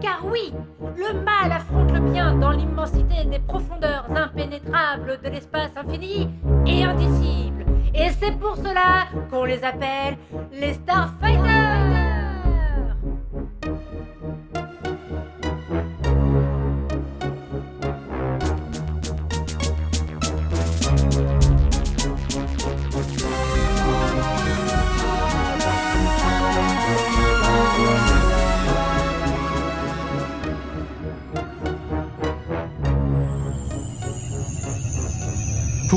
Car oui, le mal affronte le bien dans l'immensité des profondeurs impénétrables de l'espace infini et indicible. Et c'est pour cela qu'on les appelle les Starfighters.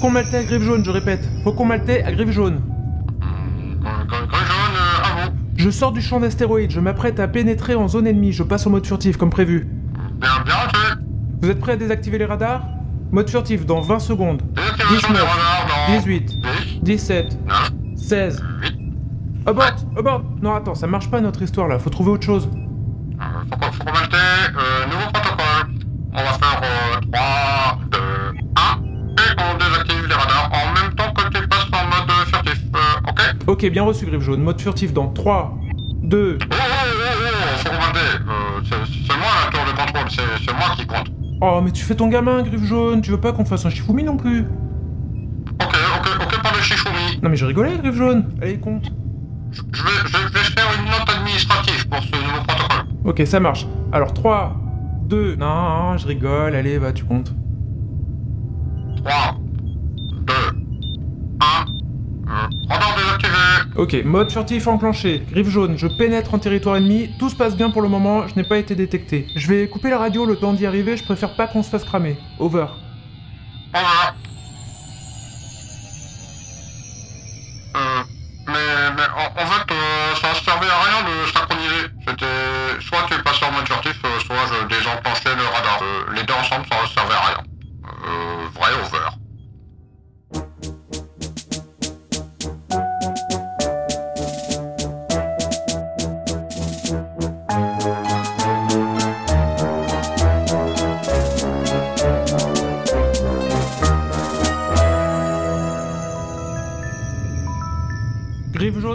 Faucon maltais à griffe jaune, je répète. Faucon maltais à griffe jaune. Grille jaune, euh, à vous. Je sors du champ d'astéroïdes, je m'apprête à pénétrer en zone ennemie, je passe en mode furtif comme prévu. Bien, bien fait. Vous êtes prêts à désactiver les radars? Mode furtif dans 20 secondes. Désactivation des 19, radars dans 18, 10, 17, 9, 16. 8. Abort Abort Non, attends, ça marche pas notre histoire là, faut trouver autre chose. Euh, qu'on malte, euh, nouveau ok bien reçu, griffe jaune. Mode furtif dans 3, 2. Oh, oh, oh, oh, faut qu'on malte. Euh, c'est c'est moi la tour de contrôle, c'est moi qui compte. Oh, mais tu fais ton gamin, griffe jaune, tu veux pas qu'on fasse un chifoumi non plus? Ok, ok, ok, pas de chichoumi. Non, mais j'ai rigolé, griffe jaune. Allez, compte. Je je vais, je vais faire une note administrative pour ce nouveau protocole. Ok, ça marche. Alors 3, 2. Non, je rigole, allez, va, tu comptes. 3, 2, 1. Euh, radar désactivé. Ok, mode furtif enclenché. Griffe jaune, je pénètre en territoire ennemi. Tout se passe bien pour le moment, je n'ai pas été détecté. Je vais couper la radio le temps d'y arriver, je préfère pas qu'on se fasse cramer. Over. Voilà. Euh, mais, en, en fait, euh,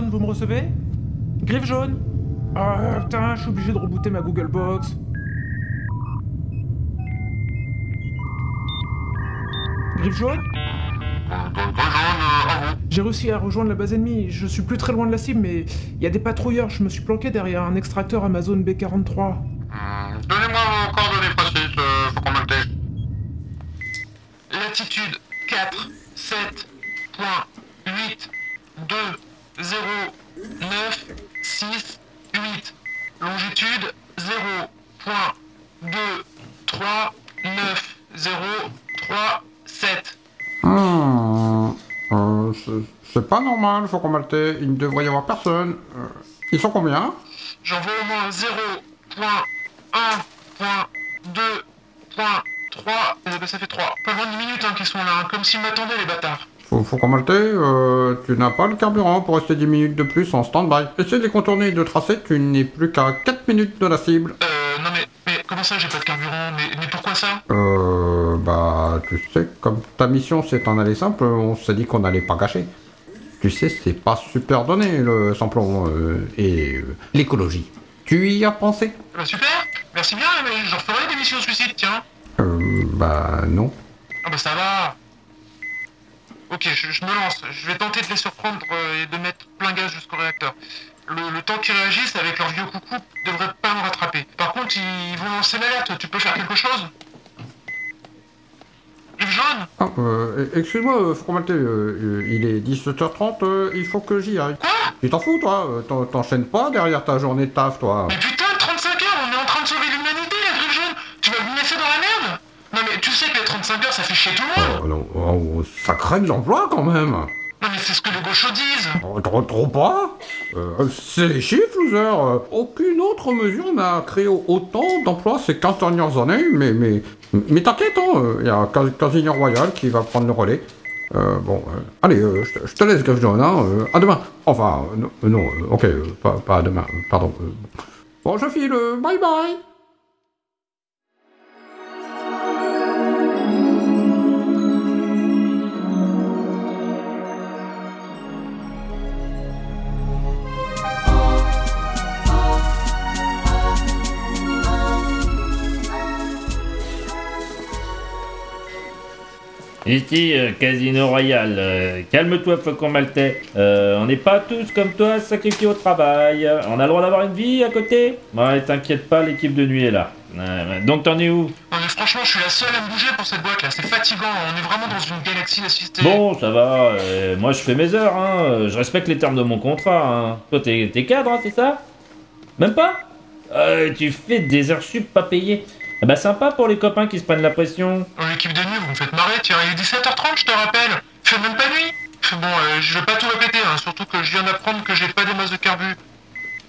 vous me recevez? Griffe jaune Ah putain, je suis obligé de rebooter ma Google Box. Griffe jaune. J'ai réussi à rejoindre la base ennemie. Je suis plus très loin de la cible, mais il y a des patrouilleurs. Je me suis planqué derrière un extracteur Amazon B43. Hum, Donnez-moi vos coordonnées précises, euh, faut qu'on. Latitude 4, 7, point, 8, 2, 0, 9, 6, 8. Longitude 0, point, 2, 3, 9, 0, 3, 7. Hmm, euh, c'est- pas normal, faut qu'on malte. Il ne devrait y avoir personne. Euh, ils sont combien? J'en vois au moins 0, point, 1, point, 2, point, 3. Eh ben, ça fait 3. Pas loin de 10 minutes hein, qu'ils sont là, hein, comme s'ils m'attendaient les bâtards. Faut, faut qu'on malte. Euh, tu n'as pas le carburant pour rester 10 minutes de plus en stand-by. Essaie de les contourner et de tracer, tu n'es plus qu'à 4 minutes de la cible. Euh, non mais, mais comment ça j'ai pas de carburant mais, mais pourquoi ça? Euh, bah, tu sais, comme ta mission c'est en aller simple, on s'est dit qu'on n'allait pas gâcher. Tu sais, c'est pas super donné le samplon euh, et euh, l'écologie. Tu y as pensé? Bah super, merci bien, mais j'en ferai des missions suicide, tiens. Euh, bah non. Ah bah ça va. Ok, je, je me lance. Je vais tenter de les surprendre euh, et de mettre plein gaz jusqu'au réacteur. Le, le temps qu'ils réagissent avec leur vieux coucou devrait pas me rattraper. Par contre, ils vont lancer l'alerte. Tu peux faire quelque chose? Yves jaune? Ah, euh, excuse-moi, euh, Fromaté, euh, euh, il est 17h30, euh, il faut que j'y aille. Quoi? Tu t'en fous, toi? T'en- T'enchaînes pas derrière ta journée de taf, toi Mais putain, 35 heures, on est en train de sauver l'humanité, la jaune Tu vas me laisser dans la merde? Mais tu sais que les 35 heures, ça fait chier tout le monde Oh non, oh, ça crée de l'emploi quand même Non mais c'est ce que les gauchos disent Oh, Trop, trop pas Euh, C'est les chiffres, loser Euh, Aucune autre mesure n'a créé autant d'emplois ces 15 dernières années, mais, mais, mais t'inquiète, hein, il y a Cas- Casino Royal qui va prendre le relais. Euh, bon, euh, allez, euh, je te- laisse, Greffe Jaune, hein, euh, à demain. Enfin, euh, non, euh, non, euh, ok, euh, pas, pas à demain, euh, pardon. euh. Bon, je file, euh, bye bye Ici, euh, Casino Royal. Euh, Calme-toi, Faucon Maltais. Euh, on n'est pas tous comme toi sacrifiés au travail. On a le droit d'avoir une vie à côté Ouais, t'inquiète pas, l'équipe de nuit est là. Donc t'en es où? Mais franchement, je suis la seule à me bouger pour cette boîte là, c'est fatigant, on est vraiment dans une galaxie d'assistés. Bon, ça va. euh, moi, je fais mes heures. Hein. euh, Je respecte les termes de mon contrat. Hein. Toi, t'es t'es cadre, hein, c'est ça? Même pas? Euh, Tu fais des heures sup pas payées. Ah bah sympa pour les copains qui se prennent la pression. Oh, L'équipe de nuit, vous me faites marrer, tiens, il est 17h30, je te rappelle. Fais même pas nuit. Bon, euh, je vais pas tout répéter, hein, surtout que je viens d'apprendre que j'ai pas des masses de carbu.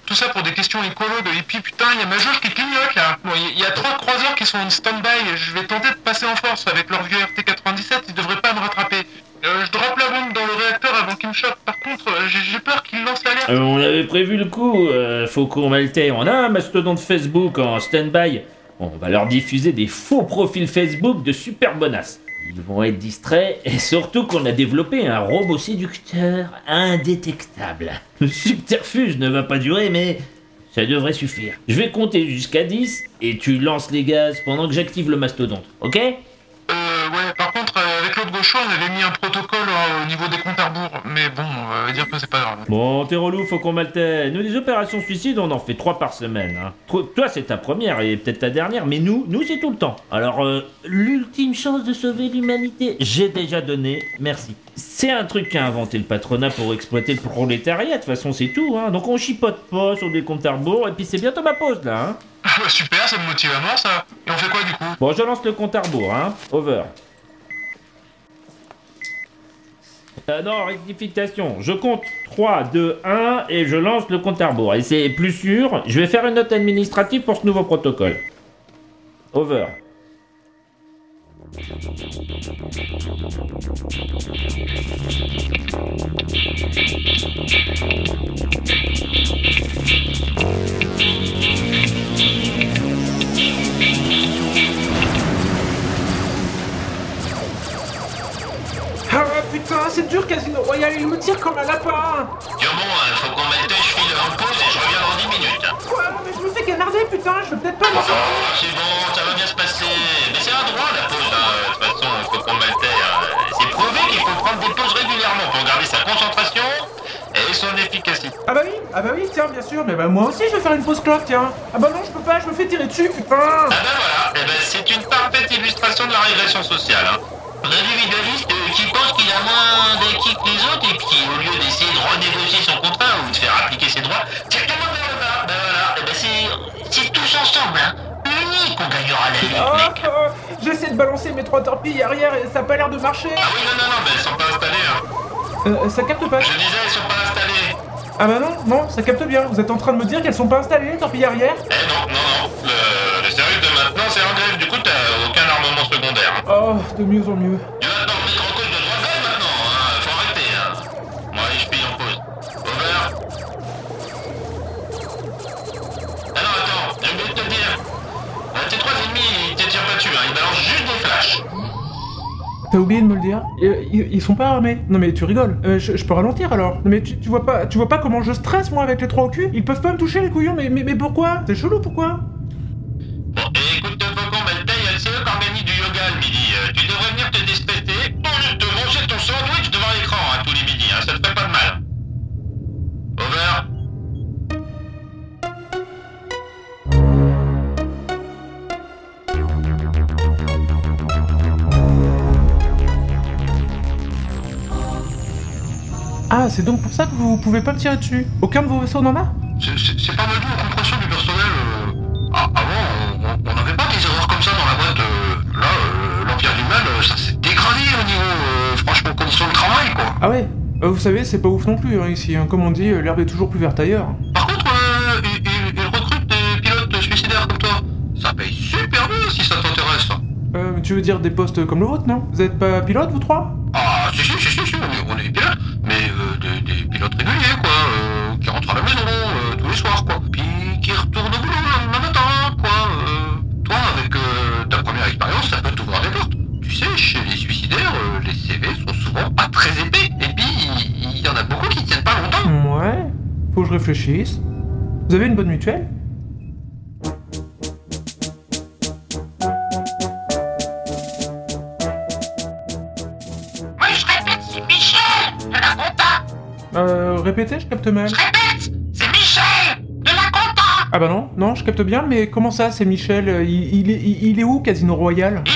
Tout ça pour des questions écolo de hippie, putain, il y a ma jauge qui clignote là. Bon, il y, y a trois croiseurs qui sont en stand-by, je vais tenter de passer en force avec leur vieux RT-97, ils devraient pas me rattraper. Euh, je droppe la bombe dans le réacteur avant qu'il me chope. Par contre, euh, j'ai peur qu'il lance l'alerte. Euh, on avait prévu le coup, euh, Faucon Maltais. On a un mastodonte Facebook en stand-by. On va leur diffuser des faux profils Facebook de super bonasses. Ils vont être distraits et surtout qu'on a développé un robot séducteur indétectable. Le subterfuge ne va pas durer, mais ça devrait suffire. Je vais compter jusqu'à 10 et tu lances les gaz pendant que j'active le mastodonte, ok? Euh, ouais, par contre, euh, avec l'autre gaucho, on avait mis un protocole euh, au niveau des comptes à rebours. Mais bon, on va dire que c'est pas grave. Bon, t'es relou, Faucon Maltais. Nous, les opérations suicides, on en fait trois par semaine. Hein. Toi, c'est ta première et peut-être ta dernière, mais nous, nous, c'est tout le temps. Alors, euh, l'ultime chance de sauver l'humanité, j'ai déjà donné, merci. C'est un truc qu'a inventé le patronat pour exploiter le prolétariat, de toute façon, c'est tout. Hein. Donc, on chipote pas sur des comptes à rebours, et puis c'est bientôt ma pause, là. Hein. Super, ça me motive à mort ça. Et on fait quoi du coup? Bon, je lance le compte à rebours, hein. Over. Ah non, rectification. Je compte 3, 2, 1 et je lance le compte à rebours. Et c'est plus sûr, je vais faire une note administrative pour ce nouveau protocole. Over. Putain, c'est dur, Casino Royal, il me tire comme un lapin Tiens bon, euh, faut qu'on mette je file en pause et je reviens dans 10 minutes. Quoi Non mais je me fais canarder, putain, je vais peut-être pas m'en Oh, c'est bon, ça va bien se passer. Mais c'est un droit la pause, hein. De toute façon, faut qu'on mette C'est prouvé qu'il faut prendre des pauses régulièrement pour garder sa concentration et son efficacité. Ah bah oui, ah bah oui, tiens, bien sûr, mais bah moi aussi je vais faire une pause clope, tiens Ah bah non, je peux pas, je me fais tirer dessus, putain Ah ben voilà, eh ben, c'est une parfaite illustration de la régression sociale. Hein. Un individualiste euh, qui pense qu'il a moins d'acquis que les autres et qui, au lieu d'essayer de renégocier son contrat ou de faire appliquer ses droits, tout le bas. Ben voilà, eh ben, c'est, c'est tous ensemble, hein. Unis qu'on gagnera la lutte, Oh, mec. oh, J'essaie de balancer mes trois torpilles arrière et ça a pas l'air de marcher Ah oui, non, non, non, ben elles sont pas installées. Hein. Euh, ça capte pas Je disais, elles sont pas installées. Ah bah non, non, ça capte bien, vous êtes en train de me dire qu'elles sont pas installées, les torpilles arrière? Eh non, non, non. Le, Oh, de mieux en mieux. Cause de de grève maintenant, hein. Faut arrêter, hein. Allez, je paye en pause. Over. Alors, attends, j'ai oublié de te dire. Tes trois ennemis, ils te tirent pas dessus, hein. Ils balancent juste des flashs. T'as oublié de me le dire Euh, ils, ils sont pas armés. Non mais tu rigoles. Euh, je, je peux ralentir alors. Non mais tu, tu vois pas, tu vois pas comment je stresse moi avec les trois au cul Ils peuvent pas me toucher les couillons. Mais mais, mais pourquoi? C'est chelou pourquoi? Ah, c'est donc pour ça que vous pouvez pas me tirer dessus. Aucun de vos vaisseaux n'en a C'est- pas mal dû aux compressions du personnel. euh. Ah, avant, on- n'avait pas des erreurs comme ça dans la boîte. euh. Là, euh, l'Empire du Mal, ça s'est dégradé au niveau, franchement, conditions de travail, quoi. Ah ouais. Vous savez, c'est pas ouf non plus hein, ici. hein. Comme on dit, l'herbe est toujours plus verte ailleurs. Par contre, euh, ils, recrutent des pilotes suicidaires comme toi. Ça paye super bien si ça t'intéresse. tu veux dire des postes comme le vôtre, non? Vous êtes pas pilote, vous trois? Ah, si, si, si, si, si, Vous avez une bonne mutuelle? Oui, je répète, c'est Michel de la compta Euh, répétez, je capte mal. Je répète, c'est Michel de la compta Ah bah non, non, je capte bien, mais comment ça, c'est Michel? Il, il, il, est où, Casino Royal Il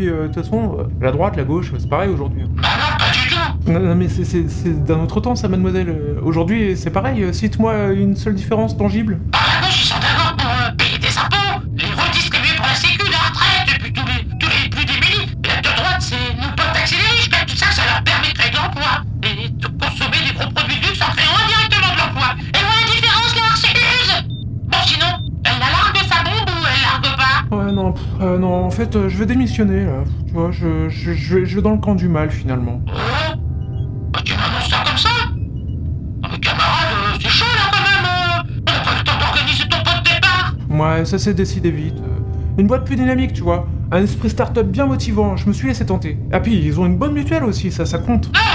puis euh, de toute façon, euh, la droite, la gauche, c'est pareil aujourd'hui. Bah non, pas du tout Non, non, mais c'est- d'un autre temps ça, mademoiselle. Euh, Aujourd'hui, c'est pareil, cite-moi une seule différence tangible. Gauche, Ouais, non, pff, euh, non, en fait, euh, je vais démissionner là. Tu vois, je, je, je, vais, je vais dans le camp du mal finalement. Bah, tu m'annonces ça comme ça? Ah, mais camarade, euh, c'est chaud, là, quand même. On n'a pas eu le temps d'organiser ton pot de départ? Ouais, ça s'est décidé vite. Une boîte plus dynamique, tu vois. Un esprit start-up bien motivant, je me suis laissé tenter. Ah puis, ils ont une bonne mutuelle aussi, ça, ça compte. Ah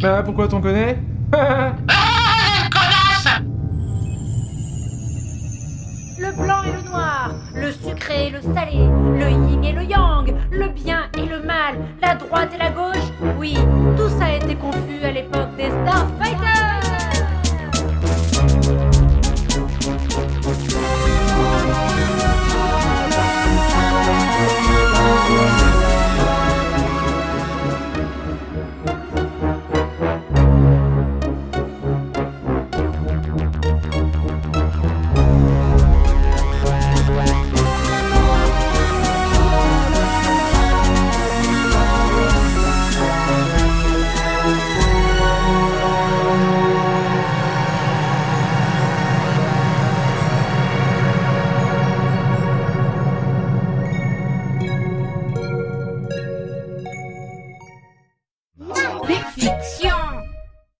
Bah, pourquoi t'en connais Le blanc et le noir, le sucré et le salé, le yin et le yang, le bien et le mal, la droite et la gauche. Oui,